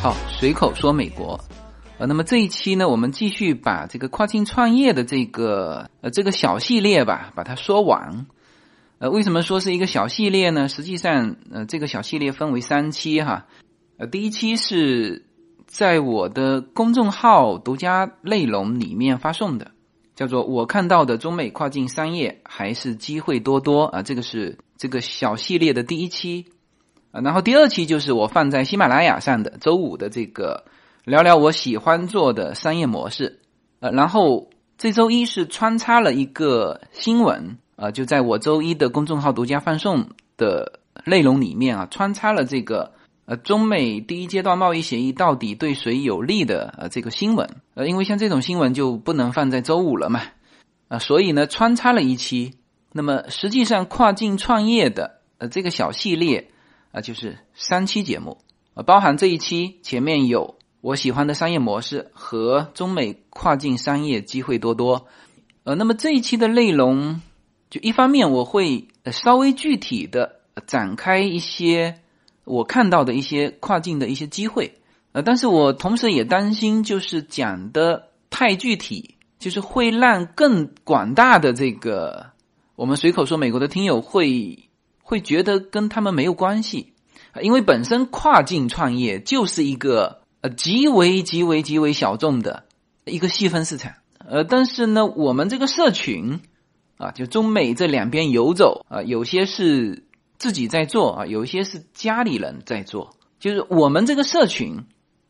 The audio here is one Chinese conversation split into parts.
好随口说美国。呃那么这一期呢我们继续把这个跨境创业的这个呃这个小系列吧把它说完。呃为什么说是一个小系列呢？实际上呃这个小系列分为三期哈。呃，第一期是在我的公众号独家内容里面发送的，叫做“我看到的中美跨境商业还是机会多多”啊，这个是这个小系列的第一期。啊，然后第二期就是我放在喜马拉雅上的周五的这个聊聊我喜欢做的商业模式。呃，然后这周一是穿插了一个新闻，啊，就在我周一的公众号独家放送的内容里面啊，穿插了这个呃中美第一阶段贸易协议到底对谁有利的呃这个新闻。呃，因为像这种新闻就不能放在周五了嘛，啊，所以呢穿插了一期。那么实际上跨境创业的呃这个小系列。啊，就是三期节目，啊，包含这一期前面有我喜欢的商业模式和中美跨境商业机会多多，呃，那么这一期的内容，就一方面我会稍微具体的展开一些我看到的一些跨境的一些机会，呃，但是我同时也担心就是讲的太具体，就是会让更广大的这个我们随口说美国的听友会。会觉得跟他们没有关系，因为本身跨境创业就是一个呃极为极为极为小众的一个细分市场，呃，但是呢，我们这个社群啊，就中美这两边游走啊，有些是自己在做啊，有一些是家里人在做，就是我们这个社群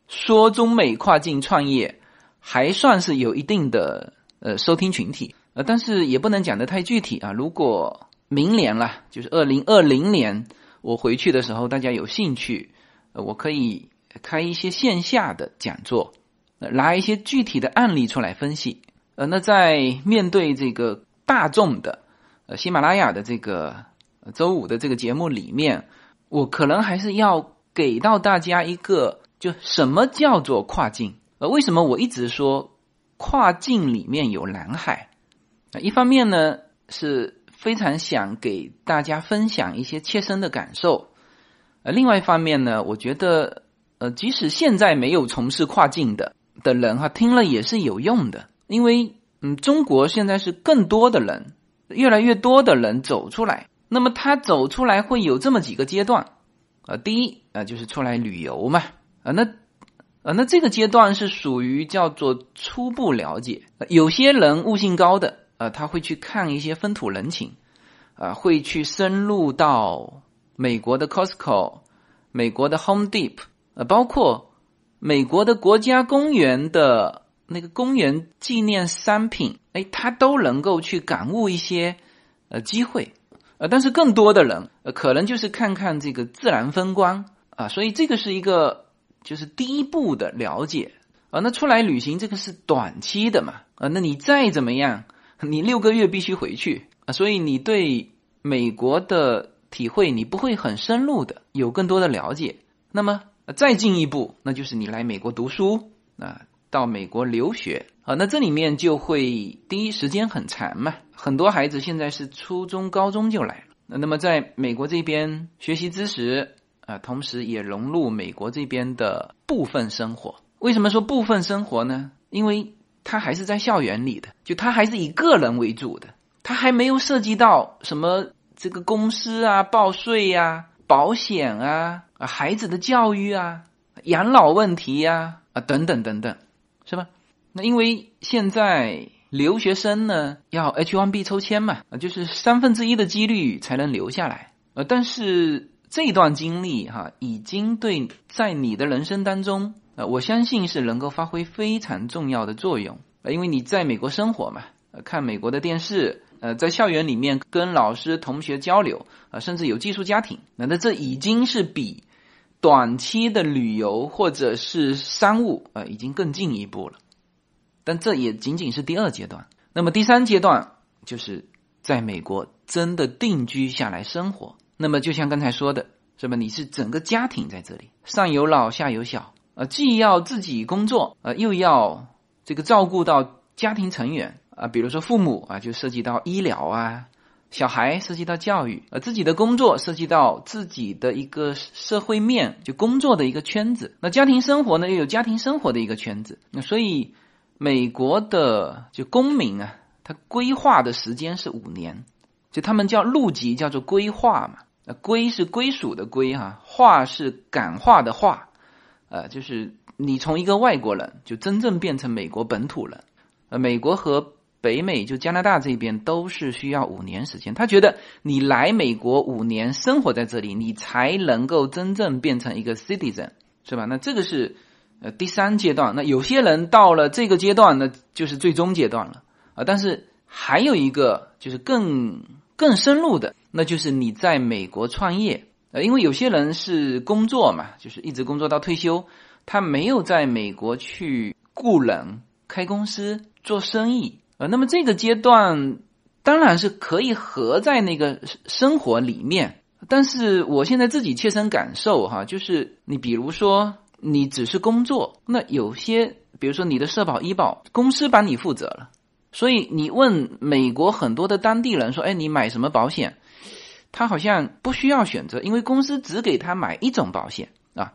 说中美跨境创业还算是有一定的呃收听群体，呃，但是也不能讲的太具体啊，如果。明年了，就是二零二零年，我回去的时候，大家有兴趣，我可以开一些线下的讲座，拿一些具体的案例出来分析。呃，那在面对这个大众的，呃，喜马拉雅的这个周五的这个节目里面，我可能还是要给到大家一个，就什么叫做跨境？呃，为什么我一直说跨境里面有蓝海？一方面呢是。非常想给大家分享一些切身的感受，呃，另外一方面呢，我觉得，呃，即使现在没有从事跨境的的人哈，听了也是有用的，因为，嗯，中国现在是更多的人，越来越多的人走出来，那么他走出来会有这么几个阶段，啊，第一啊就是出来旅游嘛，啊，那，啊，那这个阶段是属于叫做初步了解，有些人悟性高的。呃，他会去看一些风土人情，啊，会去深入到美国的 Costco、美国的 Home Depot，呃，包括美国的国家公园的那个公园纪念商品，哎，他都能够去感悟一些呃机会，呃，但是更多的人呃，可能就是看看这个自然风光啊，所以这个是一个就是第一步的了解啊。那出来旅行这个是短期的嘛，啊，那你再怎么样。你六个月必须回去啊，所以你对美国的体会你不会很深入的有更多的了解。那么再进一步，那就是你来美国读书啊，到美国留学啊，那这里面就会第一时间很长嘛，很多孩子现在是初中、高中就来了。那么在美国这边学习知识啊，同时也融入美国这边的部分生活。为什么说部分生活呢？因为他还是在校园里的，就他还是以个人为主的，他还没有涉及到什么这个公司啊、报税呀、保险啊、孩子的教育啊、养老问题呀啊等等等等，那因为现在留学生呢要 H1B 抽签嘛，啊就是三分之一的几率才能留下来，呃，但是这段经历哈已经对在你的人生当中。呃，我相信是能够发挥非常重要的作用，呃，因为你在美国生活嘛，呃，看美国的电视，呃，在校园里面跟老师、同学交流，啊，甚至有寄宿家庭，那那这已经是比短期的旅游或者是商务，呃，已经更进一步了。但这也仅仅是第二阶段，那么第三阶段就是在美国真的定居下来生活。那么就像刚才说的，是吧？你是整个家庭在这里，上有老下有小，呃，既要自己工作，呃，又要这个照顾到家庭成员啊，比如说父母啊，就涉及到医疗啊。小孩涉及到教育，呃，自己的工作涉及到自己的一个社会面，就工作的一个圈子。那家庭生活呢，又有家庭生活的一个圈子。那所以，美国的就公民啊，他规划的时间是五年，就他们叫入籍叫做规划嘛。那归是归属的归哈，化是感化的化，呃，就是你从一个外国人就真正变成美国本土人。呃，美国和北美就加拿大这边都是需要五年时间，他觉得你来美国五年生活在这里，你才能够真正变成一个 citizen，是吧？那这个是呃第三阶段。那有些人到了这个阶段，那就是最终阶段了啊。但是还有一个就是更更深入的，那就是你在美国创业呃，因为有些人是工作嘛，就是一直工作到退休，他没有在美国去雇人、开公司、做生意。呃，那么这个阶段当然是可以合在那个生活里面，但是我现在自己切身感受哈，就是你比如说你只是工作，那有些比如说你的社保医保公司帮你负责了，所以你问美国很多的当地人说，哎，你买什么保险？他好像不需要选择，因为公司只给他买一种保险啊。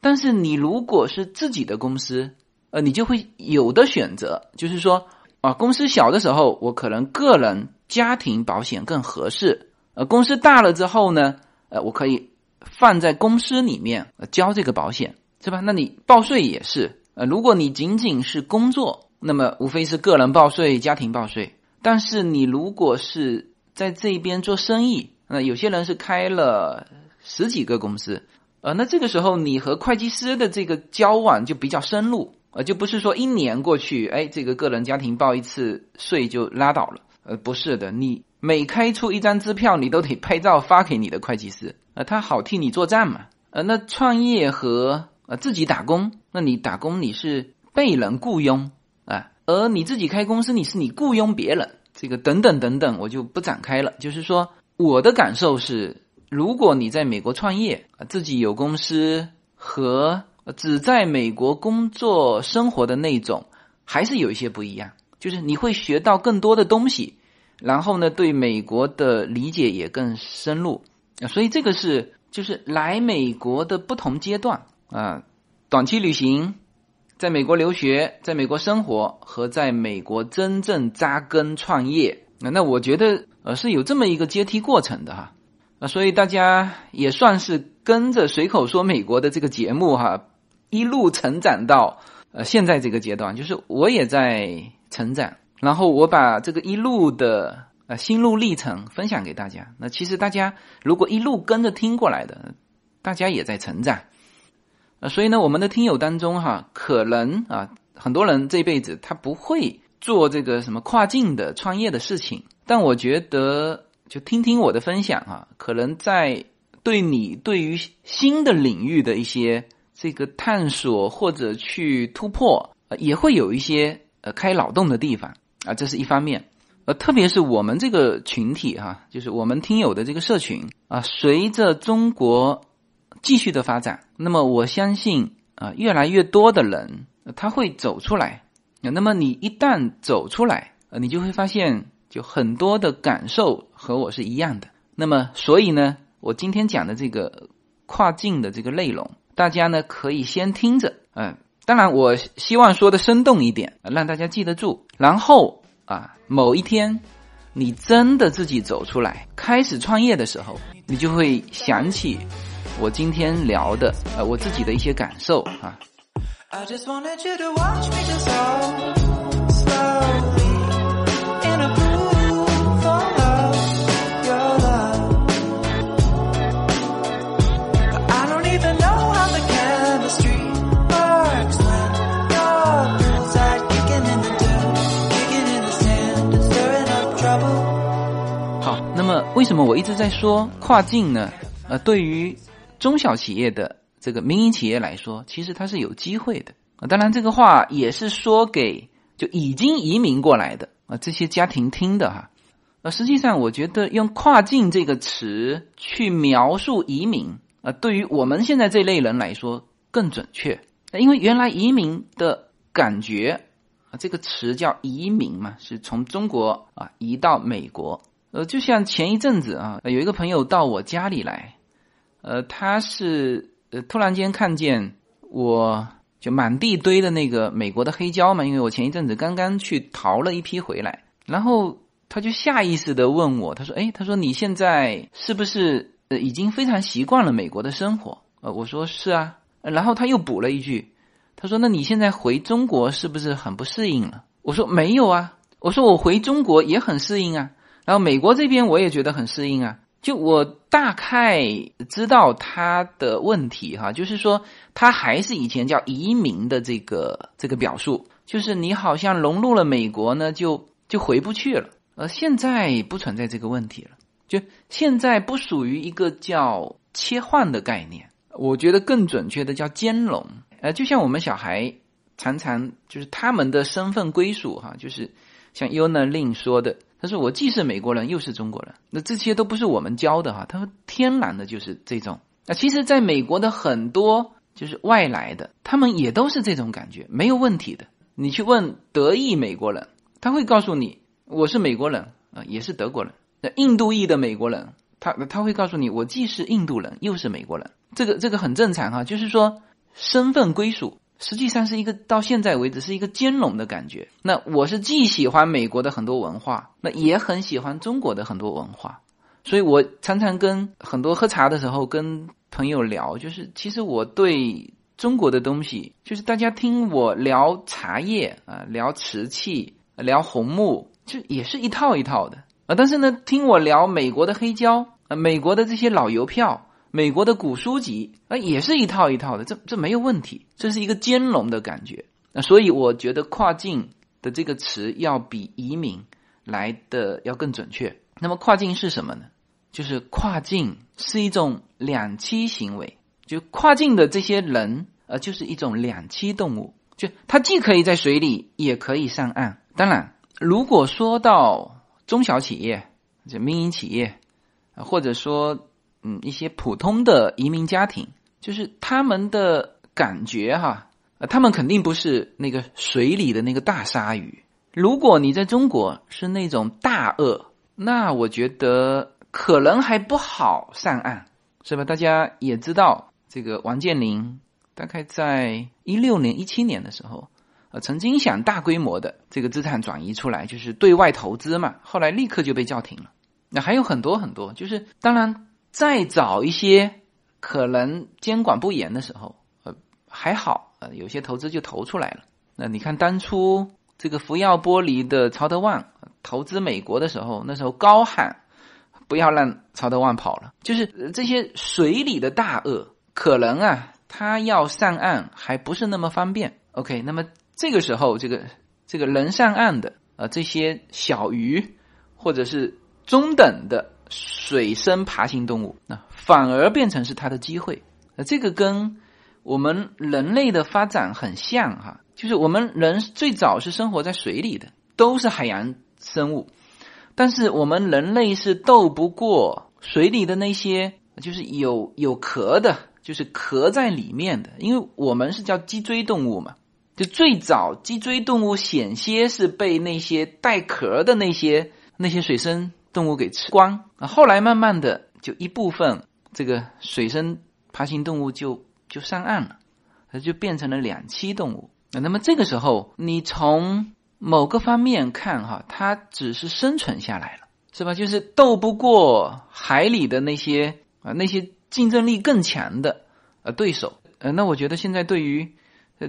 但是你如果是自己的公司，呃，你就会有的选择，就是说。啊，公司小的时候，我可能个人家庭保险更合适。呃，公司大了之后呢，呃，我可以放在公司里面呃交这个保险，是吧？那你报税也是，呃，如果你仅仅是工作，那么无非是个人报税、家庭报税。但是你如果是在这边做生意，那有些人是开了十几个公司，呃，那这个时候你和会计师的这个交往就比较深入。呃，就不是说一年过去，哎，这个个人家庭报一次税就拉倒了。呃，不是的，你每开出一张支票，你都得拍照发给你的会计师，呃，他好替你做账嘛。呃，那创业和啊自己打工，那你打工你是被人雇佣啊，而你自己开公司，你是你雇佣别人，这个等等等等，我就不展开了。就是说，我的感受是，如果你在美国创业，自己有公司和。只在美国工作生活的那种，还是有一些不一样。就是你会学到更多的东西，然后呢，对美国的理解也更深入。所以这个是就是来美国的不同阶段啊，短期旅行，在美国留学，在美国生活和在美国真正扎根创业。那我觉得呃是有这么一个阶梯过程的哈。啊，所以大家也算是跟着随口说美国的这个节目哈。一路成长到呃现在这个阶段，就是我也在成长，然后我把这个一路的呃心路历程分享给大家。那其实大家如果一路跟着听过来的，大家也在成长。呃，所以呢，我们的听友当中哈，可能啊很多人这辈子他不会做这个什么跨境的创业的事情，但我觉得就听听我的分享啊，可能在对你对于新的领域的一些。这个探索或者去突破，呃，也会有一些呃开脑洞的地方啊，这是一方面。呃，特别是我们这个群体哈，就是我们听友的这个社群啊，随着中国继续的发展，那么我相信啊，越来越多的人他会走出来。那么你一旦走出来，呃，你就会发现，就很多的感受和我是一样的。那么，所以呢，我今天讲的这个跨境的这个内容。大家呢可以先听着，嗯，当然我希望说的生动一点，让大家记得住。然后啊，某一天你真的自己走出来开始创业的时候，你就会想起我今天聊的呃我自己的一些感受啊。为什么我一直在说跨境呢？呃，对于中小企业的这个民营企业来说，其实它是有机会的啊。当然，这个话也是说给就已经移民过来的啊这些家庭听的哈。呃，实际上我觉得用“跨境”这个词去描述移民啊，对于我们现在这类人来说更准确。因为原来移民的感觉啊，这个词叫移民嘛，是从中国啊移到美国。呃，就像前一阵子啊，有一个朋友到我家里来，呃，他是呃突然间看见我就满地堆的那个美国的黑胶嘛，因为我前一阵子刚刚去淘了一批回来，然后他就下意识的问我，他说：“哎，他说你现在是不是呃已经非常习惯了美国的生活？”呃，我说是啊。然后他又补了一句，他说：“那你现在回中国是不是很不适应了？”我说：“没有啊，我说我回中国也很适应啊。然后美国这边我也觉得很适应啊。就我大概知道他的问题哈，就是说他还是以前叫移民的这个这个表述，就是你好像融入了美国呢，就就回不去了。呃，现在不存在这个问题了，就现在不属于一个叫切换的概念。”我觉得更准确的叫兼容，呃，就像我们小孩常常就是他们的身份归属哈，就是像 y o n a Lin 说的，他说我既是美国人又是中国人，那这些都不是我们教的哈，他说天然的就是这种。那其实，在美国的很多就是外来的，他们也都是这种感觉，没有问题的。你去问德裔美国人，他会告诉你我是美国人啊，也是德国人。那印度裔的美国人，他他会告诉你我既是印度人又是美国人。这个这个很正常哈，就是说身份归属实际上是一个到现在为止是一个兼容的感觉。那我是既喜欢美国的很多文化，那也很喜欢中国的很多文化，所以我常常跟很多喝茶的时候跟朋友聊，就是其实我对中国的东西，就是大家听我聊茶叶啊，聊瓷器，聊红木，就也是一套一套的啊。但是呢，听我聊美国的黑胶啊，美国的这些老邮票。美国的古书籍啊，也是一套一套的，这这没有问题，这是一个兼容的感觉。那所以我觉得跨境的这个词要比移民来的要更准确。那么跨境是什么呢？就是跨境是一种两栖行为，就跨境的这些人呃，就是一种两栖动物，就它既可以在水里，也可以上岸。当然，如果说到中小企业、就民营企业，或者说。嗯，一些普通的移民家庭，就是他们的感觉哈，呃，他们肯定不是那个水里的那个大鲨鱼。如果你在中国是那种大鳄，那我觉得可能还不好上岸，是吧？大家也知道，这个王健林大概在一六年、一七年的时候，呃，曾经想大规模的这个资产转移出来，就是对外投资嘛，后来立刻就被叫停了。那还有很多很多，就是当然。再早一些，可能监管不严的时候，呃，还好，呃，有些投资就投出来了。那你看当初这个福耀玻璃的曹德旺投资美国的时候，那时候高喊不要让曹德旺跑了。就是这些水里的大鳄，可能啊，他要上岸还不是那么方便。OK，那么这个时候，这个这个能上岸的啊，这些小鱼或者是中等的。水生爬行动物，那反而变成是它的机会。那这个跟我们人类的发展很像哈，就是我们人最早是生活在水里的，都是海洋生物，但是我们人类是斗不过水里的那些，就是有有壳的，就是壳在里面的，因为我们是叫脊椎动物嘛，就最早脊椎动物险些是被那些带壳的那些那些水生。动物给吃光啊！后来慢慢的，就一部分这个水生爬行动物就就上岸了，它就变成了两栖动物。那么这个时候，你从某个方面看哈，它只是生存下来了，是吧？就是斗不过海里的那些啊那些竞争力更强的呃对手。呃，那我觉得现在对于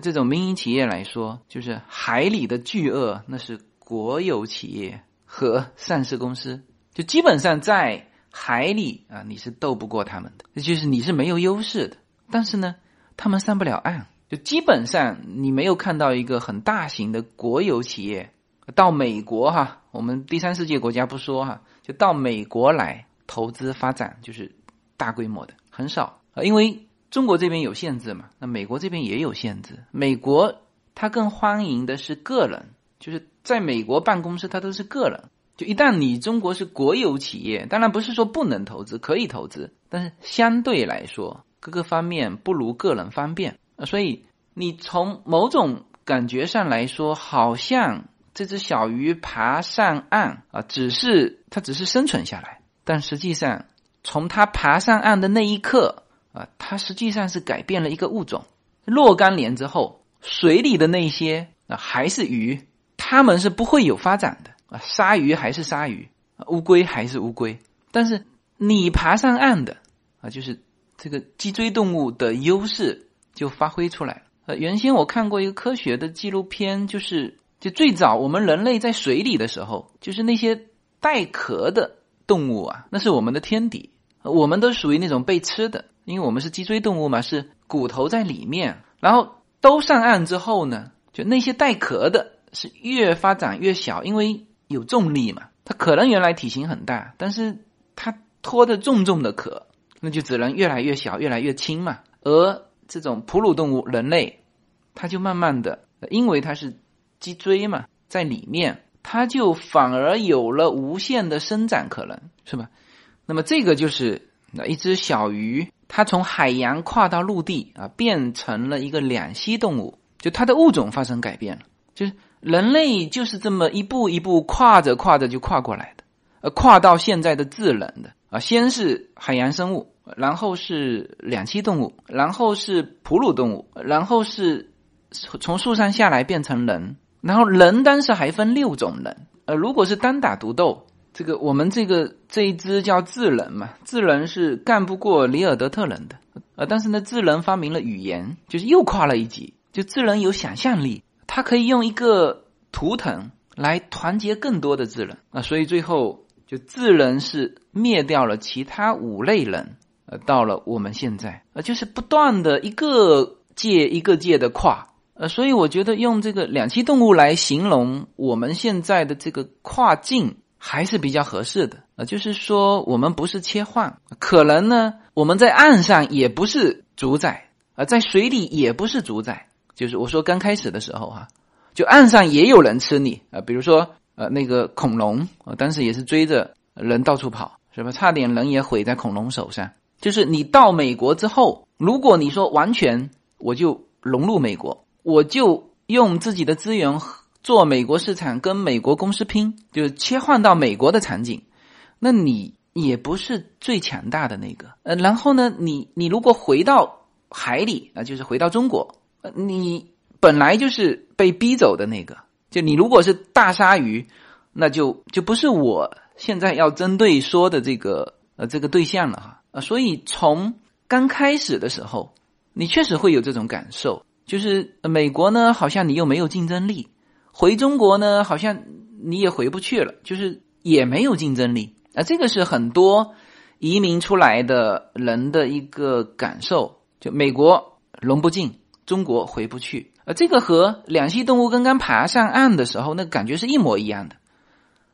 这种民营企业来说，就是海里的巨鳄，那是国有企业和上市公司。就基本上在海里啊，你是斗不过他们的，就是你是没有优势的。但是呢，他们上不了岸，就基本上你没有看到一个很大型的国有企业到美国哈，我们第三世界国家不说哈，就到美国来投资发展，就是大规模的很少啊，因为中国这边有限制嘛，那美国这边也有限制。美国他更欢迎的是个人，就是在美国办公室他都是个人。一旦你中国是国有企业，当然不是说不能投资，可以投资，但是相对来说各个方面不如个人方便啊。所以你从某种感觉上来说，好像这只小鱼爬上岸啊，只是它只是生存下来，但实际上从它爬上岸的那一刻啊，它实际上是改变了一个物种。若干年之后，水里的那些啊还是鱼，它们是不会有发展的啊。鲨鱼还是鲨鱼，乌龟还是乌龟。但是你爬上岸的啊，就是这个脊椎动物的优势就发挥出来了。呃，原先我看过一个科学的纪录片，就是就最早我们人类在水里的时候，就是那些带壳的动物啊，那是我们的天敌，我们都属于那种被吃的，因为我们是脊椎动物嘛，是。骨头在里面，然后都上岸之后呢，就那些带壳的是越发展越小，因为有重力嘛。它可能原来体型很大，但是它拖着重重的壳，那就只能越来越小，越来越轻嘛。而这种哺乳动物，人类，它就慢慢的，因为它是脊椎嘛，在里面，它就反而有了无限的生长可能，是吧？那么这个就是一只小鱼。它从海洋跨到陆地啊，变成了一个两栖动物，就它的物种发生改变了。就是人类就是这么一步一步跨着跨着就跨过来的，呃，跨到现在的智能的啊，先是海洋生物，然后是两栖动物，然后是哺乳动物，然后是从树上下来变成人，然后人当时还分六种人，呃，如果是单打独斗。这个我们这个这一支叫智人嘛，智人是干不过里尔德特人的，呃，但是呢，智人发明了语言，就是又跨了一级。就智人有想象力，他可以用一个图腾来团结更多的智人啊，所以最后就智人是灭掉了其他五类人，呃，到了我们现在，呃，就是不断的一个界一个界的跨，呃，所以我觉得用这个两栖动物来形容我们现在的这个跨境。还是比较合适的。啊，就是说我们不是切换，可能呢我们在岸上也不是主宰。啊，在水里也不是主宰，就是我说刚开始的时候哈，就岸上也有人吃你啊，比如说呃那个恐龙啊，当时也是追着人到处跑，是吧？差点人也毁在恐龙手上。就是你到美国之后，如果你说完全我就融入美国，我就用自己的资源。做美国市场跟美国公司拼，就是切换到美国的场景，那你也不是最强大的那个。呃，然后呢，你你如果回到海里啊，就是回到中国，你本来就是被逼走的那个。就你如果是大鲨鱼，那就就不是我现在要针对说的这个呃这个对象了哈。啊，所以从刚开始的时候，你确实会有这种感受，就是美国呢，好像你又没有竞争力。回中国呢，好像你也回不去了，就是也没有竞争力啊。这个是很多移民出来的人的一个感受，就美国融不进，中国回不去啊。这个和两栖动物刚刚爬上岸的时候那感觉是一模一样的，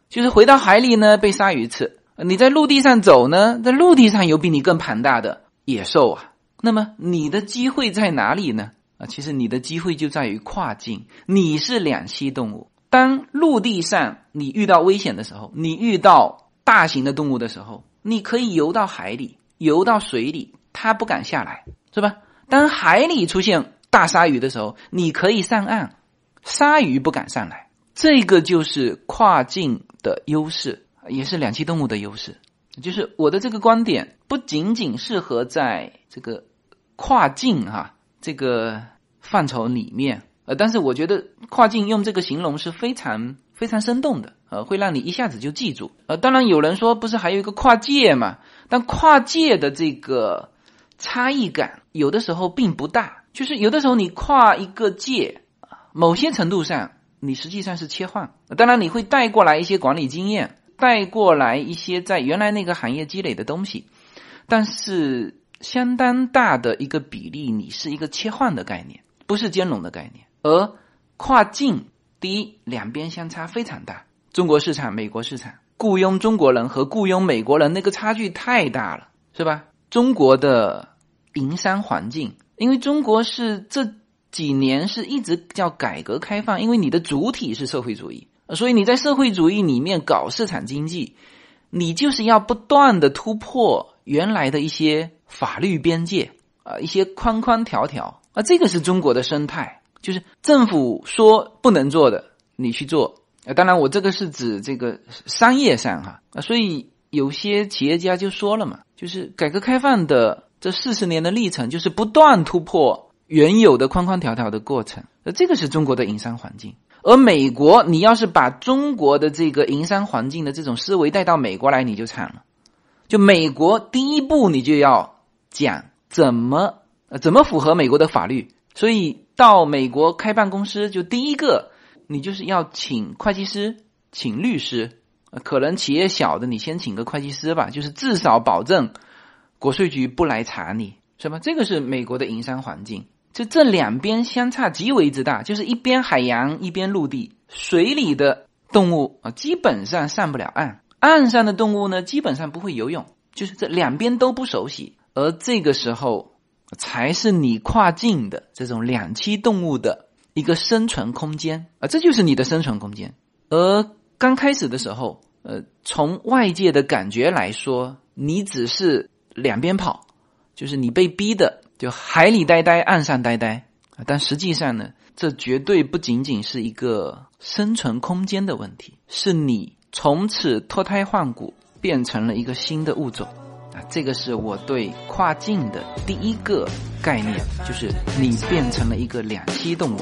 就是回到海里呢被鲨鱼吃，你在陆地上走呢，在陆地上有比你更庞大的野兽啊。那么你的机会在哪里呢？啊，其实你的机会就在于跨境。你是两栖动物，当陆地上你遇到危险的时候，你遇到大型的动物的时候，你可以游到海里，游到水里，它不敢下来，是吧？当海里出现大鲨鱼的时候，你可以上岸，鲨鱼不敢上来。这个就是跨境的优势，也是两栖动物的优势。就是我的这个观点，不仅仅适合在这个跨境哈。这个范畴里面，呃，但是我觉得跨境用这个形容是非常非常生动的，呃，会让你一下子就记住。呃，当然有人说不是还有一个跨界嘛？但跨界的这个差异感有的时候并不大，就是有的时候你跨一个界，某些程度上你实际上是切换。当然你会带过来一些管理经验，带过来一些在原来那个行业积累的东西，但是。相当大的一个比例，你是一个切换的概念，不是兼容的概念。而跨境，第一，两边相差非常大，中国市场、美国市场，雇佣中国人和雇佣美国人那个差距太大了，是吧？中国的营商环境，因为中国是这几年是一直叫改革开放，因为你的主体是社会主义，所以你在社会主义里面搞市场经济，你就是要不断的突破原来的一些法律边界啊，一些框框条条啊，这个是中国的生态，就是政府说不能做的，你去做。啊，当然我这个是指这个商业上哈啊，所以有些企业家就说了嘛，就是改革开放的这四十年的历程，就是不断突破原有的框框条条的过程。那这个是中国的营商环境。而美国，你要是把中国的这个营商环境的这种思维带到美国来，你就惨了。就美国第一步，你就要讲怎么呃怎么符合美国的法律。所以到美国开办公司，就第一个。你就是要请会计师，请律师，可能企业小的，你先请个会计师吧，就是至少保证国税局不来查你，是吧？这个是美国的营商环境，就这两边相差极为之大，就是一边海洋，一边陆地，水里的动物啊，基本上上不了岸，岸上的动物呢，基本上不会游泳，就是这两边都不熟悉，而这个时候才是你跨境的这种两栖动物的。一个生存空间啊，这就是你的生存空间。而刚开始的时候，呃，从外界的感觉来说，你只是两边跑，就是你被逼的，就海里呆呆，岸上呆呆啊。但实际上呢，这绝对不仅仅是一个生存空间的问题，是你从此脱胎换骨，变成了一个新的物种啊。这个是我对跨境的第一个概念，就是你变成了一个两栖动物。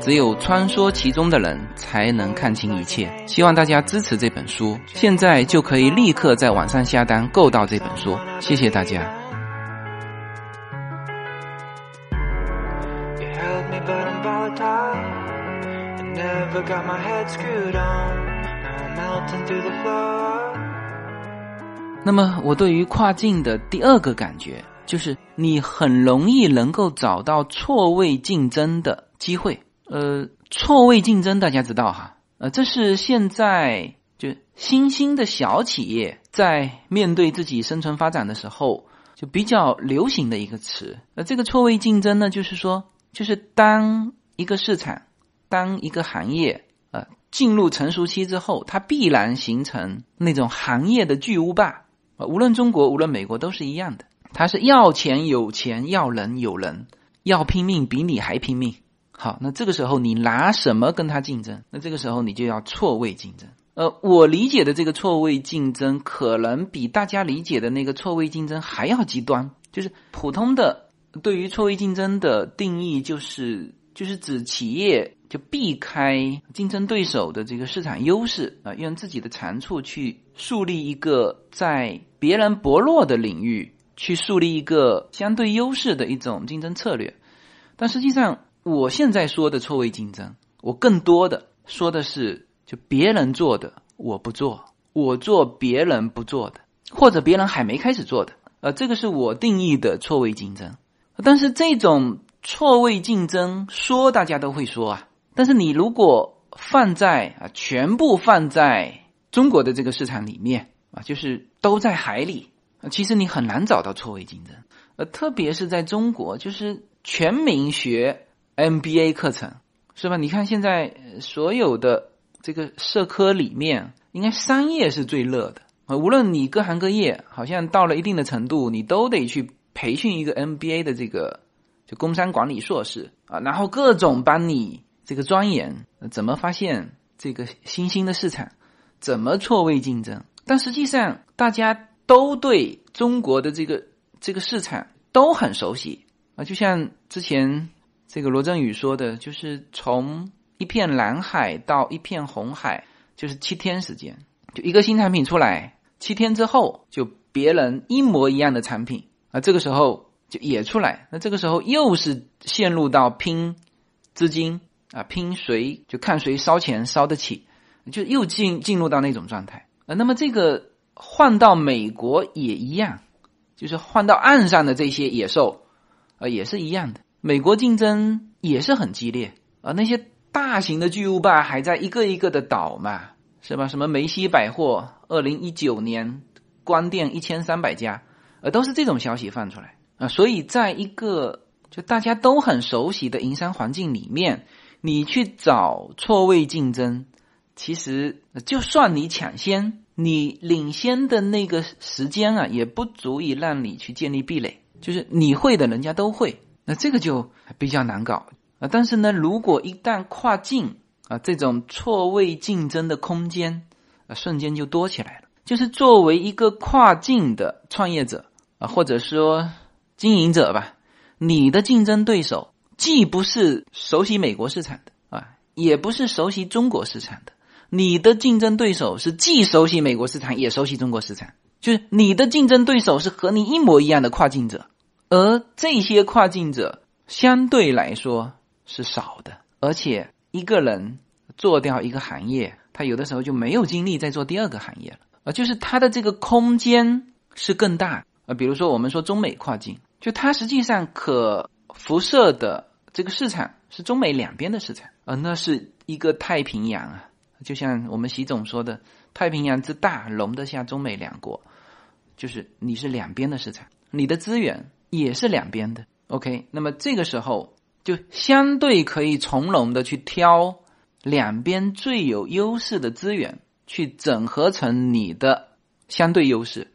只有穿梭其中的人才能看清一切。希望大家支持这本书，现在就可以立刻在网上下单购到这本书。谢谢大家。那么，我对于跨境的第二个感觉，就是你很容易能够找到错位竞争的机会。呃，错位竞争大家知道哈，呃，这是现在就新兴的小企业在面对自己生存发展的时候就比较流行的一个词。呃，这个错位竞争呢，就是说，就是当一个市场、当一个行业呃进入成熟期之后，它必然形成那种行业的巨无霸。呃，无论中国，无论美国都是一样的，它是要钱有钱，要人有人，要拼命比你还拼命。好，那这个时候你拿什么跟他竞争？那这个时候你就要错位竞争。呃，我理解的这个错位竞争，可能比大家理解的那个错位竞争还要极端。就是普通的对于错位竞争的定义，就是就是指企业就避开竞争对手的这个市场优势啊，用自己的长处去树立一个在别人薄弱的领域去树立一个相对优势的一种竞争策略。但实际上，我现在说的错位竞争，我更多的说的是，就别人做的我不做，我做别人不做的，或者别人还没开始做的，呃，这个是我定义的错位竞争。但是这种错位竞争说大家都会说啊，但是你如果放在啊，全部放在中国的这个市场里面啊，就是都在海里，其实你很难找到错位竞争，呃，特别是在中国，就是全民学。MBA 课程是吧？你看现在所有的这个社科里面，应该商业是最热的啊。无论你各行各业，好像到了一定的程度，你都得去培训一个 MBA 的这个就工商管理硕士啊，然后各种帮你这个钻研怎么发现这个新兴的市场，怎么错位竞争。但实际上，大家都对中国的这个这个市场都很熟悉啊，就像之前。这个罗振宇说的，就是从一片蓝海到一片红海，就是七天时间，就一个新产品出来，七天之后就别人一模一样的产品啊，这个时候就也出来，那这个时候又是陷入到拼资金啊，拼谁就看谁烧钱烧得起，就又进进入到那种状态啊。那么这个换到美国也一样，就是换到岸上的这些野兽啊，也是一样的，美国竞争也是很激烈啊，那些大型的巨无霸还在一个一个的倒嘛。是吧？什么梅西百货，二零一九年关店一千三百家，呃，都是这种消息放出来啊。所以，在一个就大家都很熟悉的营商环境里面，你去找错位竞争，其实就算你抢先，你领先的那个时间啊，也不足以让你去建立壁垒。就是你会的，人家都会，那这个就比较难搞啊。但是呢，如果一旦跨境，啊，这种错位竞争的空间啊，瞬间就多起来了。就是作为一个跨境的创业者啊，或者说经营者吧，你的竞争对手既不是熟悉美国市场的啊，也不是熟悉中国市场的，你的竞争对手是既熟悉美国市场也熟悉中国市场，就是你的竞争对手是和你一模一样的跨境者，而这些跨境者相对来说是少的，而且。一个人做掉一个行业，他有的时候就没有精力再做第二个行业了啊，就是他的这个空间是更大啊。比如说，我们说中美跨境，就它实际上可辐射的这个市场是中美两边的市场啊，那是一个太平洋啊，就像我们习总说的，太平洋之大，容得下中美两国，就是你是两边的市场，你的资源也是两边的。OK，那么这个时候。就相对可以从容的去挑两边最有优势的资源，去整合成你的相对优势，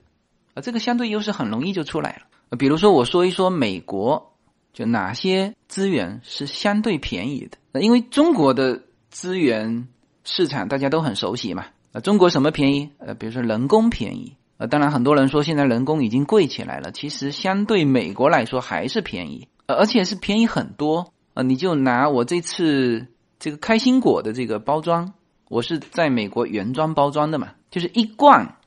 啊，这个相对优势很容易就出来了。比如说，我说一说美国，就哪些资源是相对便宜的？因为中国的资源市场大家都很熟悉嘛。啊，中国什么便宜？呃，比如说人工便宜。呃，当然很多人说现在人工已经贵起来了，其实相对美国来说还是便宜。而且是便宜很多啊！你就拿我这次这个开心果的这个包装，我是在美国原装包装的嘛，就是一罐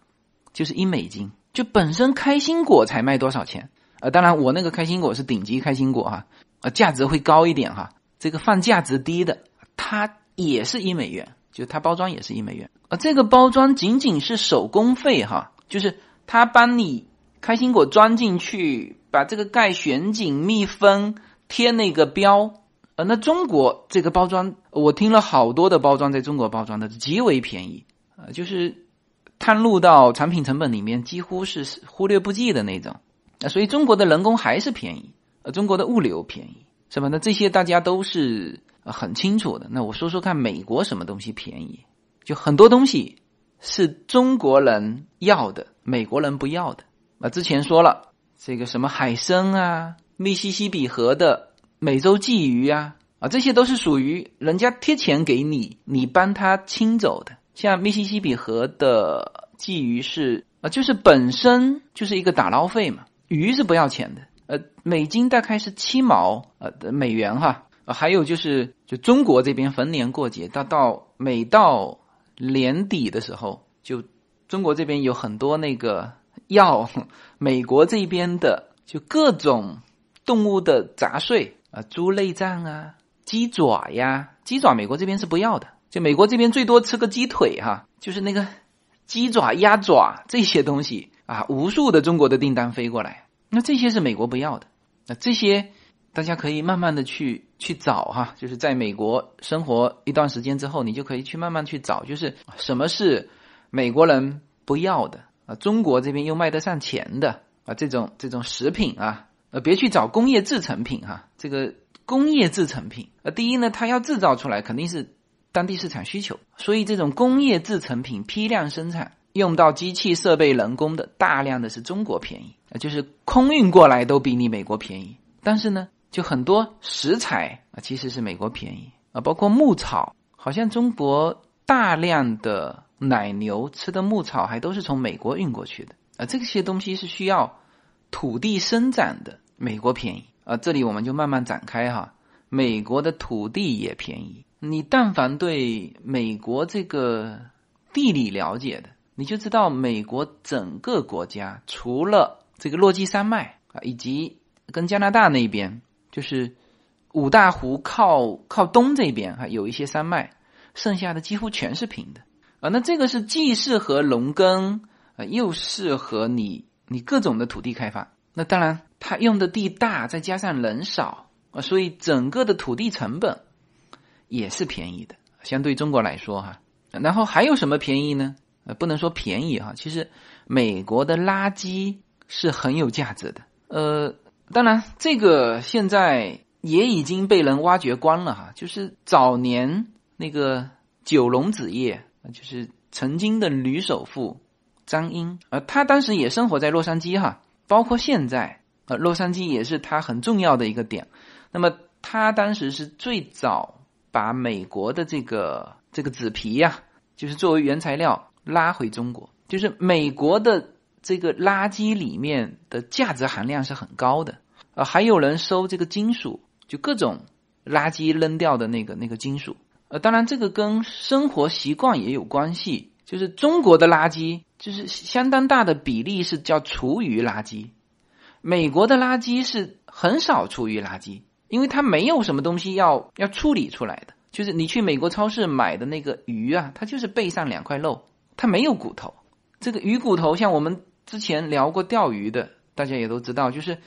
就是一美金，就本身开心果才卖多少钱啊？当然我那个开心果是顶级开心果哈，啊价值会高一点哈。这个放价值低的，它也是一美元，就它包装也是一美元啊。这个包装仅仅是手工费哈，就是他帮你开心果装进去。把这个盖旋紧密封贴那个标，呃，那中国这个包装，我听了好多的包装在中国包装的极为便宜，啊，就是摊入到产品成本里面几乎是忽略不计的那种，啊，所以中国的人工还是便宜，呃，中国的物流便宜，是吧？那这些大家都是很清楚的。那我说说看，美国什么东西便宜？就很多东西是中国人要的，美国人不要的。啊，之前说了。这个什么海参啊，密西西比河的美洲鲫鱼啊，啊，这些都是属于人家贴钱给你，你帮他清走的。像密西西比河的鲫鱼是啊，就是本身就是一个打捞费嘛，鱼是不要钱的。呃，美金大概是七毛呃的美元哈。啊，还有就是就中国这边逢年过节，到到每到年底的时候，就中国这边有很多那个。要美国这边的就各种动物的杂碎啊，猪内脏啊，鸡爪呀，鸡爪美国这边是不要的，就美国这边最多吃个鸡腿哈，就是那个鸡爪、鸭爪这些东西啊，无数的中国的订单飞过来，那这些是美国不要的，那这些大家可以慢慢的去去找哈，就是在美国生活一段时间之后，你就可以去慢慢去找，就是什么是美国人不要的。啊，中国这边又卖得上钱的啊，这种这种食品啊，呃，别去找工业制成品哈。这个工业制成品，呃，第一呢，它要制造出来肯定是当地市场需求，所以这种工业制成品批量生产用到机器设备、人工的大量的是中国便宜啊，就是空运过来都比你美国便宜。但是呢，就很多食材啊，其实是美国便宜啊，包括牧草，好像中国大量的。奶牛吃的牧草还都是从美国运过去的啊，这些东西是需要土地生长的，美国便宜啊。这里我们就慢慢展开哈，美国的土地也便宜。你但凡对美国这个地理了解的你就知道美国整个国家除了这个落基山脉啊，以及跟加拿大那边，就是五大湖靠靠东这边哈，有一些山脉，剩下的几乎全是平的啊。那这个是既适合农耕啊，又适合你你各种的土地开发。那当然，它用的地大，再加上人少啊，所以整个的土地成本也是便宜的，相对中国来说哈。然后还有什么便宜呢？呃，不能说便宜哈，其实美国的垃圾是很有价值的。呃，当然这个现在也已经被人挖掘光了哈。就是早年那个九龙纸业，就是曾经的女首富张英，呃，她当时也生活在洛杉矶哈，包括现在，呃，洛杉矶也是她很重要的一个点。那么她当时是最早把美国的这个这个纸皮呀，就是作为原材料。拉回中国，就是美国的这个垃圾里面的价值含量是很高的，呃，还有人收这个金属，就各种垃圾扔掉的那个那个金属，呃，当然这个跟生活习惯也有关系，就是中国的垃圾就是相当大的比例是叫厨余垃圾，美国的垃圾是很少厨余垃圾，因为它没有什么东西要要处理出来的，就是你去美国超市买的那个鱼啊，它就是背上两块肉。它没有骨头，这个鱼骨头，像我们之前聊过钓鱼的，大家也都知道，就是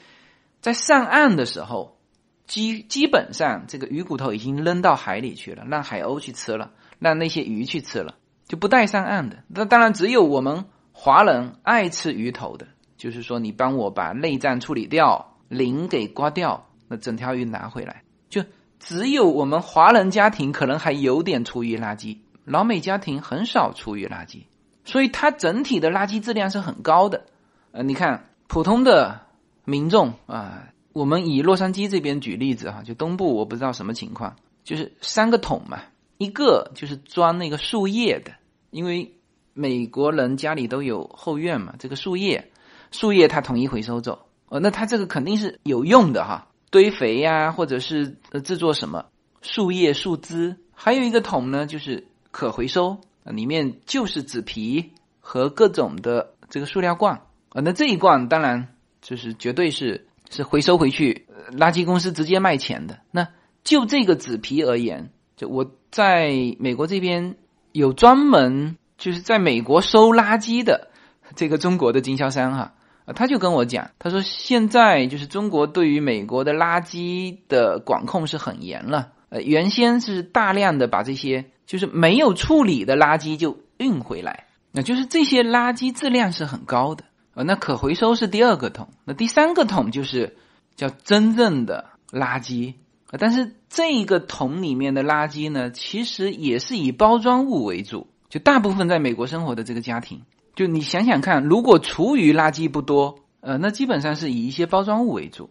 在上岸的时候，基基本上这个鱼骨头已经扔到海里去了，让海鸥去吃了，让那些鱼去吃了，就不带上岸的。那当然只有我们华人爱吃鱼头的，就是说你帮我把内脏处理掉，鳞给刮掉，那整条鱼拿回来，就只有我们华人家庭可能还有点厨余垃圾。老美家庭很少厨余垃圾，所以它整体的垃圾质量是很高的。呃，你看普通的民众啊，我们以洛杉矶这边举例子哈，就东部我不知道什么情况，就是三个桶嘛，一个就是装那个树叶的，因为美国人家里都有后院嘛，这个树叶，树叶它统一回收走，呃，那它这个肯定是有用的哈，堆肥呀，或者是呃制作什么树叶树枝，还有一个桶呢，就是。可回收，啊里面就是纸皮和各种的这个塑料罐啊。那这一罐当然就是绝对是是回收回去，垃圾公司直接卖钱的。那就这个纸皮而言，就我在美国这边有专门就是在美国收垃圾的这个中国的经销商哈啊，他就跟我讲，他说现在就是中国对于美国的垃圾的管控是很严了。呃，原先是大量的把这些。就是没有处理的垃圾就运回来，那就是这些垃圾质量是很高的呃。那可回收是第二个桶，那第三个桶就是叫真正的垃圾啊。但是这一个桶里面的垃圾呢，其实也是以包装物为主。就大部分在美国生活的这个家庭，就你想想看，如果厨余垃圾不多，呃，那基本上是以一些包装物为主。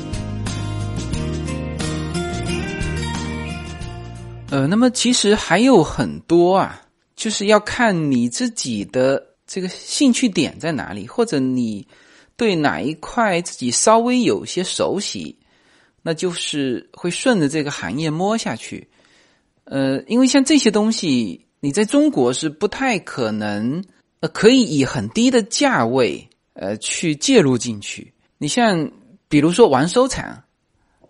呃，那么其实还有很多啊，就是要看你自己的这个兴趣点在哪里，或者你对哪一块自己稍微有些熟悉，那就是会顺着这个行业摸下去。呃，因为像这些东西，你在中国是不太可能，呃，可以以很低的价位，呃，去介入进去。你像比如说玩收藏，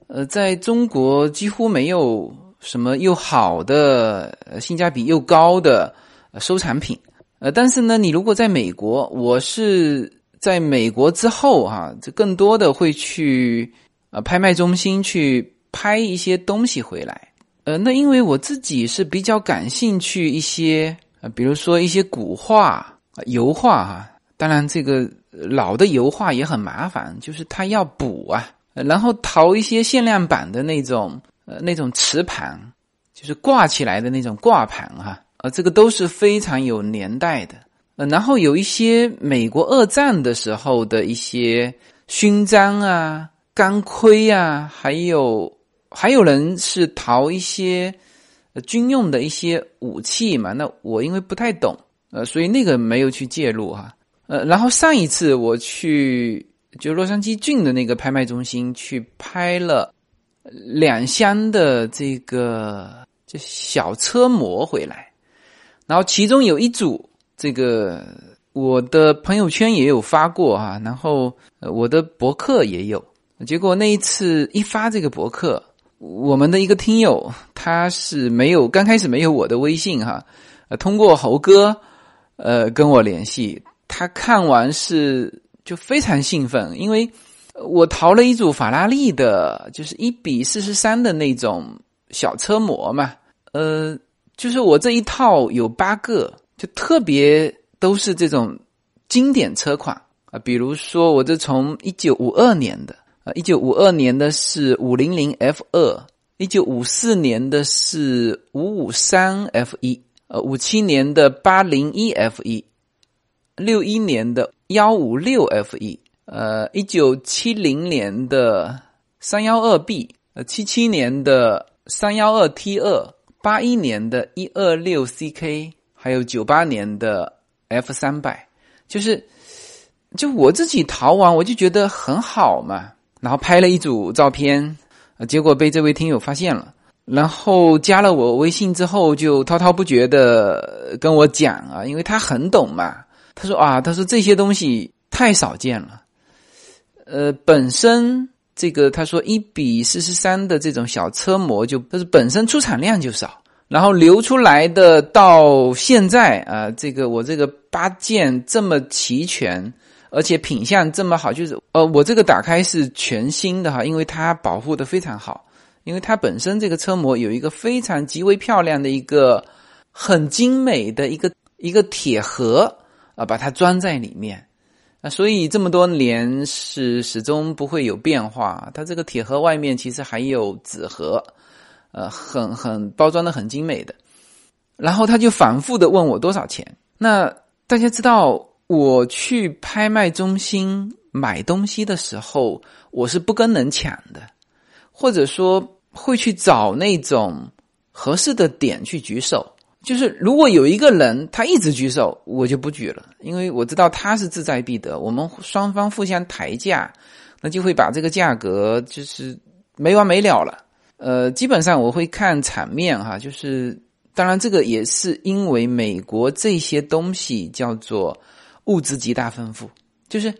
呃，在中国几乎没有什么又好的、性价比又高的收藏品。呃，但是呢，你如果在美国，我是在美国之后哈，这更多的会去呃拍卖中心去拍一些东西回来。呃，那因为我自己是比较感兴趣一些，呃，比如说一些古画、油画哈。当然，这个老的油画也很麻烦，就是它要补啊，然后淘一些限量版的那种呃那种瓷盘，就是挂起来的那种挂盘哈，呃，这个都是非常有年代的。呃，然后有一些美国二战的时候的一些勋章啊、钢盔啊，还有还有人是淘一些军用的一些武器嘛。那我因为不太懂，呃，所以那个没有去介入哈。呃，然后上一次我去就洛杉矶郡的那个拍卖中心去拍了两箱的这个这小车模回来，然后其中有一组这个我的朋友圈也有发过啊，然后我的博客也有，结果那一次一发这个博客，我们的一个听友他是没有刚开始没有我的微信哈，呃，通过猴哥呃跟我联系。他看完是就非常兴奋，因为我淘了一组法拉利的，就是一比四十三的那种小车模嘛。呃，就是我这一套有八个，就特别都是这种经典车款啊。比如说，我这从一九五二年的啊，一九五二年的是五零零 F 二，一九五四年的是五五三 F 一，呃，五七年的八零一 F 一。六一年的幺五六 F 一，呃，一九七零年的三幺二 B，呃，七七年的三幺二 T 二，八一年的一二六 CK，还有九八年的 F 三百，就是，就我自己淘完，我就觉得很好嘛，然后拍了一组照片，结果被这位听友发现了，然后加了我微信之后，就滔滔不绝的跟我讲啊，因为他很懂嘛。他说啊，他说这些东西太少见了，呃，本身这个他说一比四十三的这种小车模就，它是本身出产量就少，然后流出来的到现在啊，这个我这个八件这么齐全，而且品相这么好，就是呃，我这个打开是全新的哈，因为它保护的非常好，因为它本身这个车模有一个非常极为漂亮的一个很精美的一个一个铁盒。啊，把它装在里面，啊，所以这么多年是始终不会有变化。它这个铁盒外面其实还有纸盒，呃，很很包装的很精美的。然后他就反复的问我多少钱。那大家知道，我去拍卖中心买东西的时候，我是不跟人抢的，或者说会去找那种合适的点去举手。就是如果有一个人他一直举手，我就不举了，因为我知道他是志在必得，我们双方互相抬价，那就会把这个价格就是没完没了了。呃，基本上我会看场面哈，就是当然这个也是因为美国这些东西叫做物资极大丰富，就是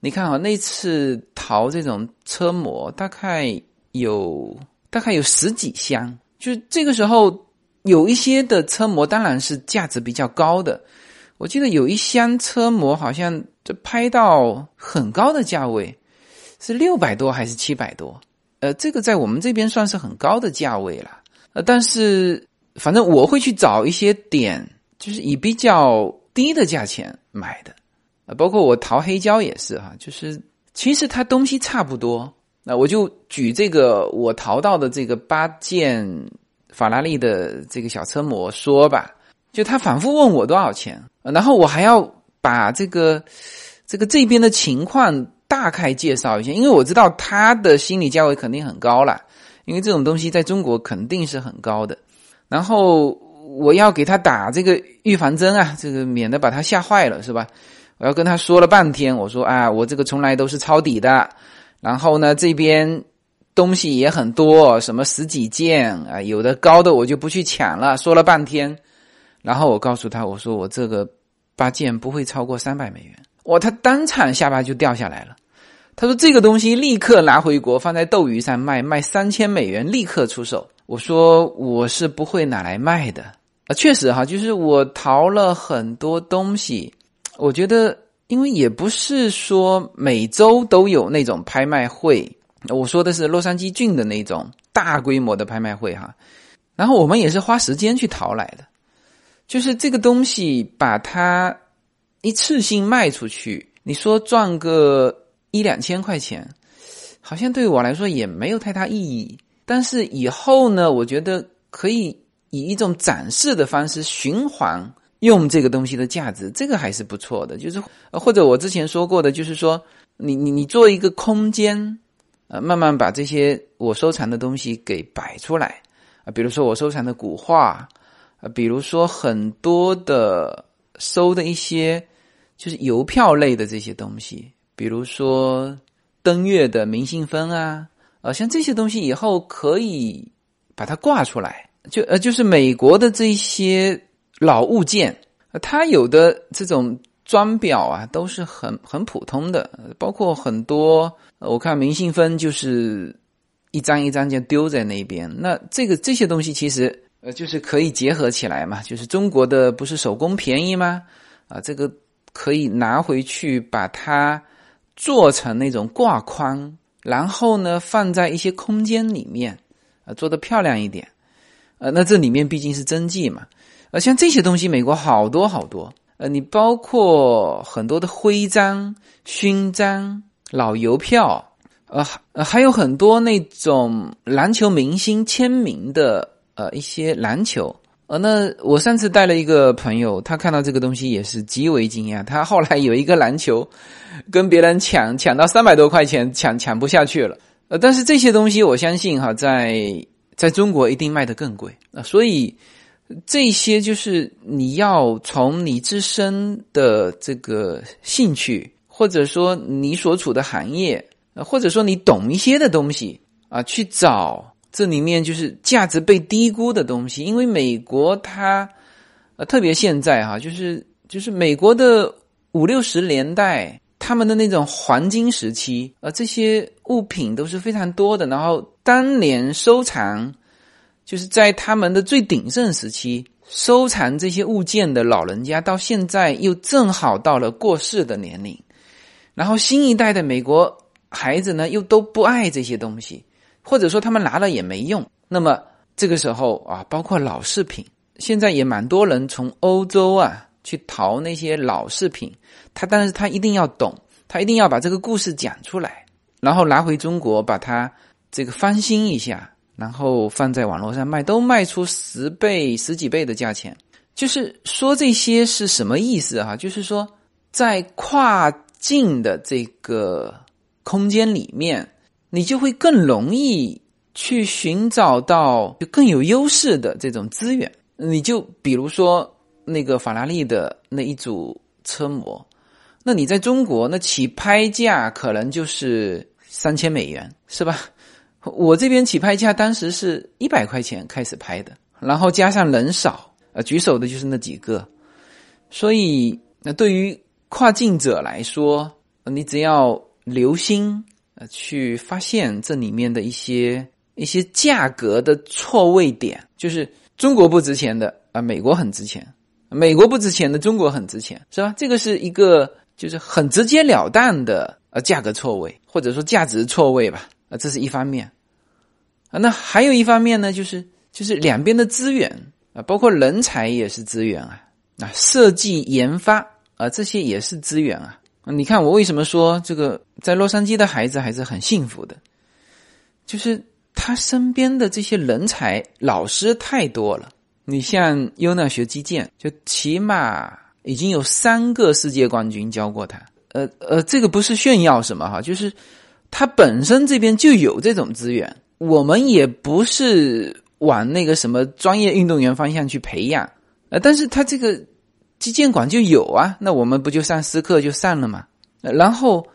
你看啊，那次淘这种车模大概有大概有十几箱，就是这个时候。有一些的车模当然是价值比较高的，我记得有一箱车模好像就拍到很高的价位，是六百多还是七百多？呃，这个在我们这边算是很高的价位了。呃，但是反正我会去找一些点，就是以比较低的价钱买的。啊，包括我淘黑胶也是哈，就是其实它东西差不多。那我就举这个我淘到的这个八件。法拉利的这个小车模说吧，就他反复问我多少钱，然后我还要把这个这个这边的情况大概介绍一下，因为我知道他的心理价位肯定很高了，因为这种东西在中国肯定是很高的。然后我要给他打这个预防针啊，这个免得把他吓坏了，是吧？我要跟他说了半天，我说啊，我这个从来都是抄底的，然后呢这边。东西也很多，什么十几件啊，有的高的我就不去抢了。说了半天，然后我告诉他，我说我这个八件不会超过三百美元。哇，他当场下巴就掉下来了。他说这个东西立刻拿回国，放在斗鱼上卖，卖三千美元，立刻出手。我说我是不会拿来卖的啊，确实哈，就是我淘了很多东西，我觉得因为也不是说每周都有那种拍卖会，我说的是洛杉矶郡的那种大规模的拍卖会哈，然后我们也是花时间去淘来的，就是这个东西把它一次性卖出去，你说赚个一两千块钱，好像对我来说也没有太大意义。但是以后呢，我觉得可以以一种展示的方式循环用这个东西的价值，这个还是不错的。就是或者我之前说过的，就是说你你你做一个空间，呃，慢慢把这些我收藏的东西给摆出来啊，比如说我收藏的古画啊，比如说很多的收的一些就是邮票类的这些东西，比如说登月的明信封啊。呃，像这些东西以后可以把它挂出来，就呃，就是美国的这些老物件，它有的这种装裱啊，都是很很普通的，包括很多，我看明信封就是一张一张就丢在那边。那这个这些东西其实呃，就是可以结合起来嘛，就是中国的不是手工便宜吗？啊，这个可以拿回去把它做成那种挂框。然后呢，放在一些空间里面，啊，做的漂亮一点，呃，那这里面毕竟是真迹嘛，呃，像这些东西，美国好多好多，呃，你包括很多的徽章、勋章、老邮票，呃，还有很多那种篮球明星签名的，呃，一些篮球。呃，那我上次带了一个朋友，他看到这个东西也是极为惊讶。他后来有一个篮球，跟别人抢，抢到三百多块钱，抢抢不下去了。呃，但是这些东西我相信哈，在在中国一定卖得更贵啊。所以这些就是你要从你自身的这个兴趣，或者说你所处的行业，或者说你懂一些的东西啊，去找。这里面就是价值被低估的东西，因为美国它，呃，特别现在哈，就是就是美国的五六十年代，他们的那种黄金时期，呃，这些物品都是非常多的。然后当年收藏，就是在他们的最鼎盛时期，收藏这些物件的老人家，到现在又正好到了过世的年龄，然后新一代的美国孩子呢，又都不爱这些东西。或者说他们拿了也没用，那么这个时候啊，包括老饰品，现在也蛮多人从欧洲啊去淘那些老饰品，他但是他一定要懂，他一定要把这个故事讲出来，然后拿回中国把它这个翻新一下，然后放在网络上卖，都卖出十倍、十几倍的价钱。就是说这些是什么意思啊？就是说在跨境的这个空间里面。你就会更容易去寻找到就更有优势的这种资源。你就比如说那个法拉利的那一组车模，那你在中国那起拍价可能就是三千美元，是吧？我这边起拍价当时是一百块钱开始拍的，然后加上人少，呃，举手的就是那几个，所以那对于跨境者来说，你只要留心。呃，去发现这里面的一些一些价格的错位点，就是中国不值钱的啊，美国很值钱；美国不值钱的，中国很值钱，是吧？这个是一个就是很直截了当的呃价格错位，或者说价值错位吧。啊，这是一方面啊。那还有一方面呢，就是就是两边的资源啊，包括人才也是资源啊，啊，设计研发啊，这些也是资源啊。你看我为什么说这个在洛杉矶的孩子还是很幸福的，就是他身边的这些人才老师太多了。你像优娜学击剑，就起码已经有三个世界冠军教过他。呃呃，这个不是炫耀什么哈，就是他本身这边就有这种资源。我们也不是往那个什么专业运动员方向去培养，呃，但是他这个。击剑馆就有啊，那我们不就上私课就上了吗？然后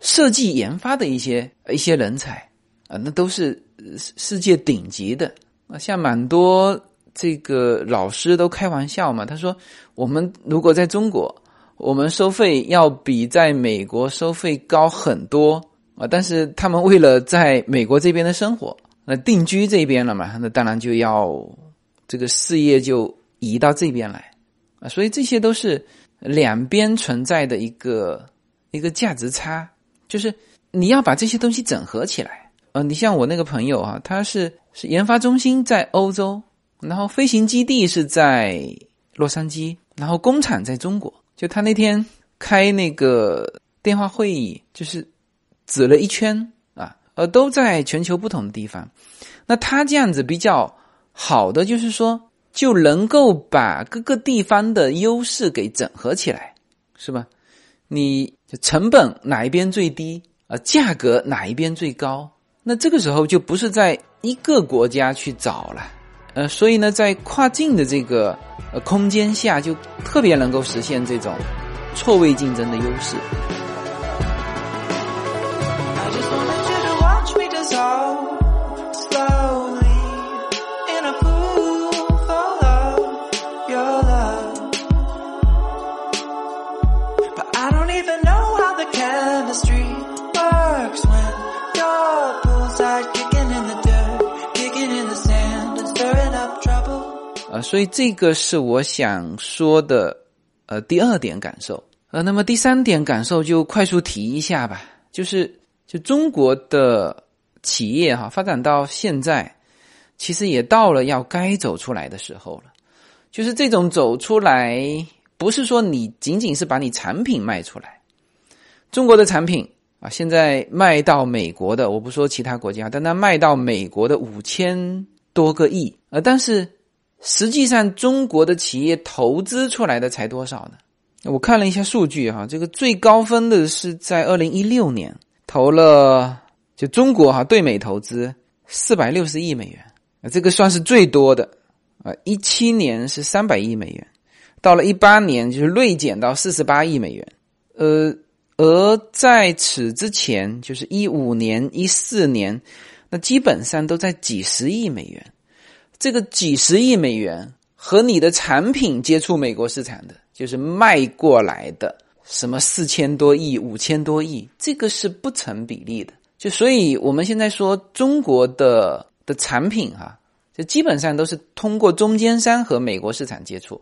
设计研发的一些一些人才啊，那都是世界顶级的啊。像蛮多这个老师都开玩笑嘛，他说我们如果在中国，我们收费要比在美国收费高很多。啊，但是他们为了在美国这边的生活，那定居这边了嘛，那当然就要这个事业就移到这边来啊，所以这些都是两边存在的一个一个价值差，就是你要把这些东西整合起来。呃，你像我那个朋友啊，他是是研发中心在欧洲，然后飞行基地是在洛杉矶，然后工厂在中国。就他那天开那个电话会议，就是指了一圈啊，呃，都在全球不同的地方。那他这样子比较好的就是说，就能够把各个地方的优势给整合起来，是吧？你成本哪一边最低啊？价格哪一边最高？那这个时候就不是在一个国家去找了，呃，所以呢，在跨境的这个呃空间下，就特别能够实现这种错位竞争的优势。所以这个是我想说的，呃，第二点感受。呃，那么第三点感受就快速提一下吧，就是就中国的企业哈，发展到现在，其实也到了要该走出来的时候了。就是这种走出来，不是说你仅仅是把你产品卖出来，中国的产品啊，现在卖到美国的，我不说其他国家，但它卖到美国的五千多个亿，呃，但是。实际上，中国的企业投资出来的才多少呢？我看了一下数据哈，这个最高分的是在二零一六年投了，就中国哈对美投资四百六十亿美元，这个算是最多的啊。一七年是三百亿美元，到了一八年就是锐减到四十八亿美元，呃，而在此之前就是一五年、一四年，那基本上都在几十亿美元。这个几十亿美元和你的产品接触美国市场的，就是卖过来的，什么四千多亿、五千多亿，这个是不成比例的。就所以，我们现在说中国的的产品哈，就基本上都是通过中间商和美国市场接触，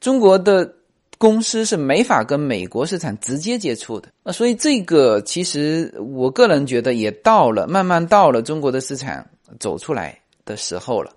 中国的公司是没法跟美国市场直接接触的。那所以，这个其实我个人觉得也到了，慢慢到了中国的市场走出来的时候了。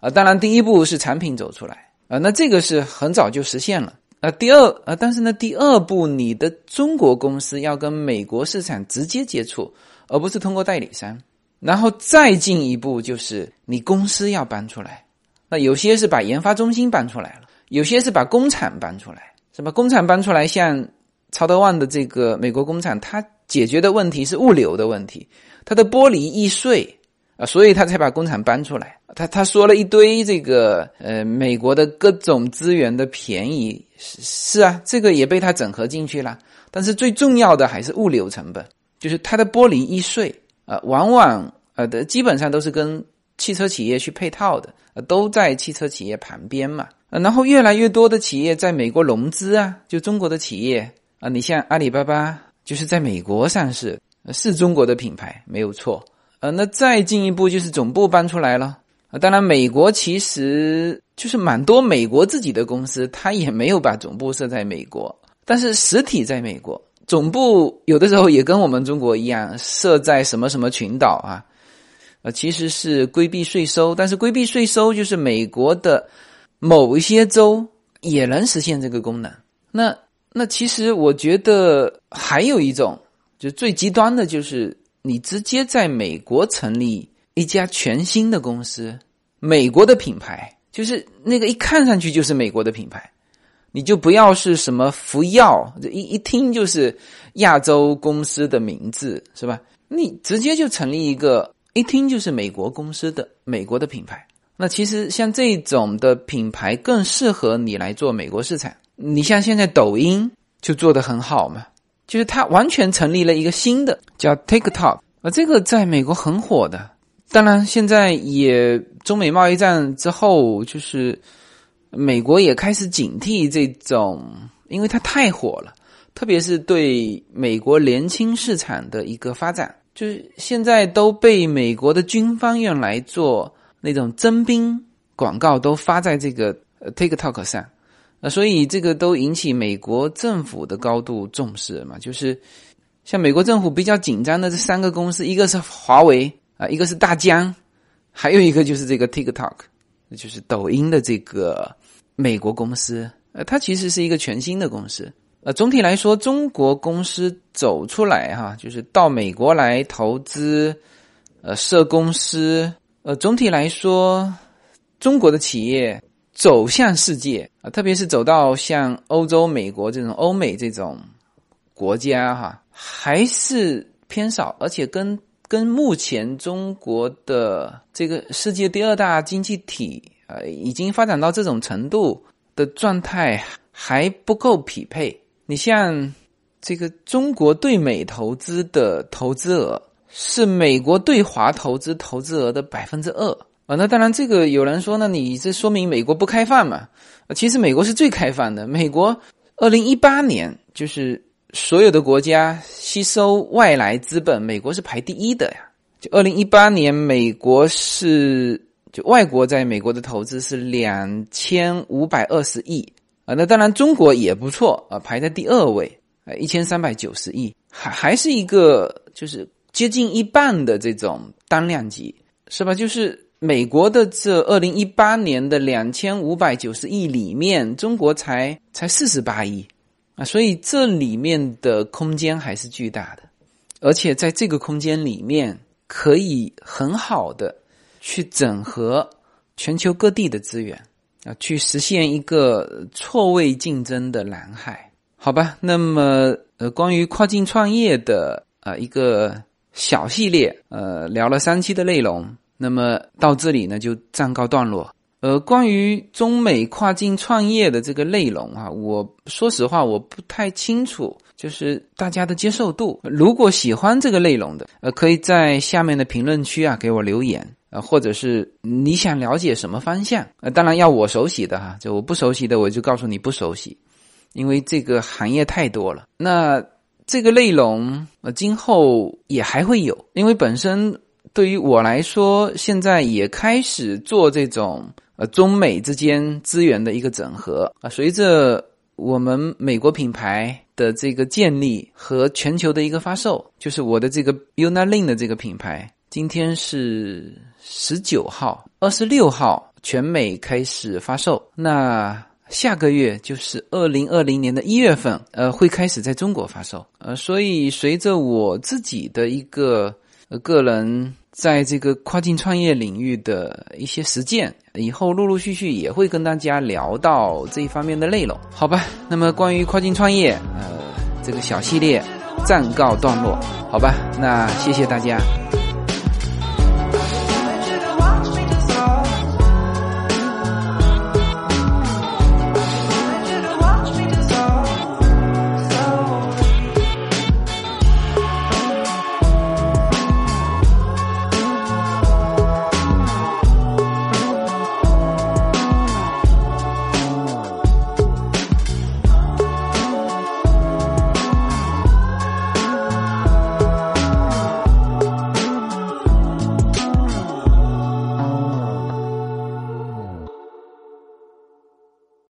啊，当然，第一步是产品走出来啊，那这个是很早就实现了啊。第二啊，但是呢，第二步你的中国公司要跟美国市场直接接触，而不是通过代理商。然后再进一步就是你公司要搬出来，那有些是把研发中心搬出来了，有些是把工厂搬出来。什么工厂搬出来？像曹德旺的这个美国工厂，它解决的问题是物流的问题，它的玻璃易碎。啊，所以他才把工厂搬出来。他他说了一堆这个呃美国的各种资源的便宜，是是啊，这个也被他整合进去了。但是最重要的还是物流成本，就是它的玻璃易碎啊，往往呃的基本上都是跟汽车企业去配套的，呃都在汽车企业旁边嘛。然后越来越多的企业在美国融资啊，就中国的企业啊，你像阿里巴巴就是在美国上市，是中国的品牌没有错。呃，那再进一步就是总部搬出来了啊。当然，美国其实就是蛮多美国自己的公司，它也没有把总部设在美国，但是实体在美国，总部有的时候也跟我们中国一样设在什么什么群岛啊。呃，其实是规避税收，但是规避税收就是美国的某一些州也能实现这个功能。那那其实我觉得还有一种，就最极端的就是。你直接在美国成立一家全新的公司，美国的品牌就是那个一看上去就是美国的品牌，你就不要是什么福耀，这一一听就是亚洲公司的名字，是吧？你直接就成立一个一听就是美国公司的美国的品牌。那其实像这种的品牌更适合你来做美国市场。你像现在抖音就做得很好嘛。就是他完全成立了一个新的叫 TikTok 啊，这个在美国很火的。当然，现在也中美贸易战之后，就是美国也开始警惕这种，因为它太火了，特别是对美国年轻市场的一个发展，就是现在都被美国的军方用来做那种征兵广告，都发在这个呃 TikTok 上，啊，所以这个都引起美国政府的高度重视嘛。就是像美国政府比较紧张的这三个公司，一个是华为啊，一个是大疆，还有一个就是这个 TikTok，就是抖音的这个美国公司。呃，它其实是一个全新的公司。呃，总体来说，中国公司走出来哈，就是到美国来投资，呃，设公司。呃，总体来说，中国的企业走向世界啊，特别是走到像欧洲、美国这种欧美这种国家哈，还是偏少，而且跟跟目前中国的这个世界第二大经济体呃，已经发展到这种程度。的状态还不够匹配。你像这个中国对美投资的投资额是美国对华投资投资额的百分之二啊。那当然，这个有人说，那你这说明美国不开放嘛？其实美国是最开放的。美国二零一八年就是所有的国家吸收外来资本，美国是排第一的呀。就二零一八年，美国是。就外国在美国的投资是两千五百二十亿啊，那当然中国也不错啊，排在第二位啊，一千三百九十亿，还还是一个就是接近一半的这种单量级，是吧？就是美国的这二零一八年的两千五百九十亿里面，中国才才四十八亿啊，所以这里面的空间还是巨大的，而且在这个空间里面可以很好的。去整合全球各地的资源啊，去实现一个错位竞争的蓝海，好吧？那么呃，关于跨境创业的啊一个小系列，呃，聊了三期的内容，那么到这里呢就暂告段落。呃，关于中美跨境创业的这个内容啊，我说实话我不太清楚，就是大家的接受度。如果喜欢这个内容的，呃，可以在下面的评论区啊给我留言。啊，或者是你想了解什么方向？呃，当然要我熟悉的哈，就我不熟悉的，我就告诉你不熟悉，因为这个行业太多了。那这个内容呃，今后也还会有，因为本身对于我来说，现在也开始做这种呃中美之间资源的一个整合啊。随着我们美国品牌的这个建立和全球的一个发售，就是我的这个 Unilin 的这个品牌。今天是十九号，二十六号全美开始发售。那下个月就是二零二零年的一月份，呃，会开始在中国发售。呃，所以随着我自己的一个个人在这个跨境创业领域的一些实践，以后陆陆续续也会跟大家聊到这一方面的内容，好吧？那么关于跨境创业，呃，这个小系列暂告段落，好吧？那谢谢大家。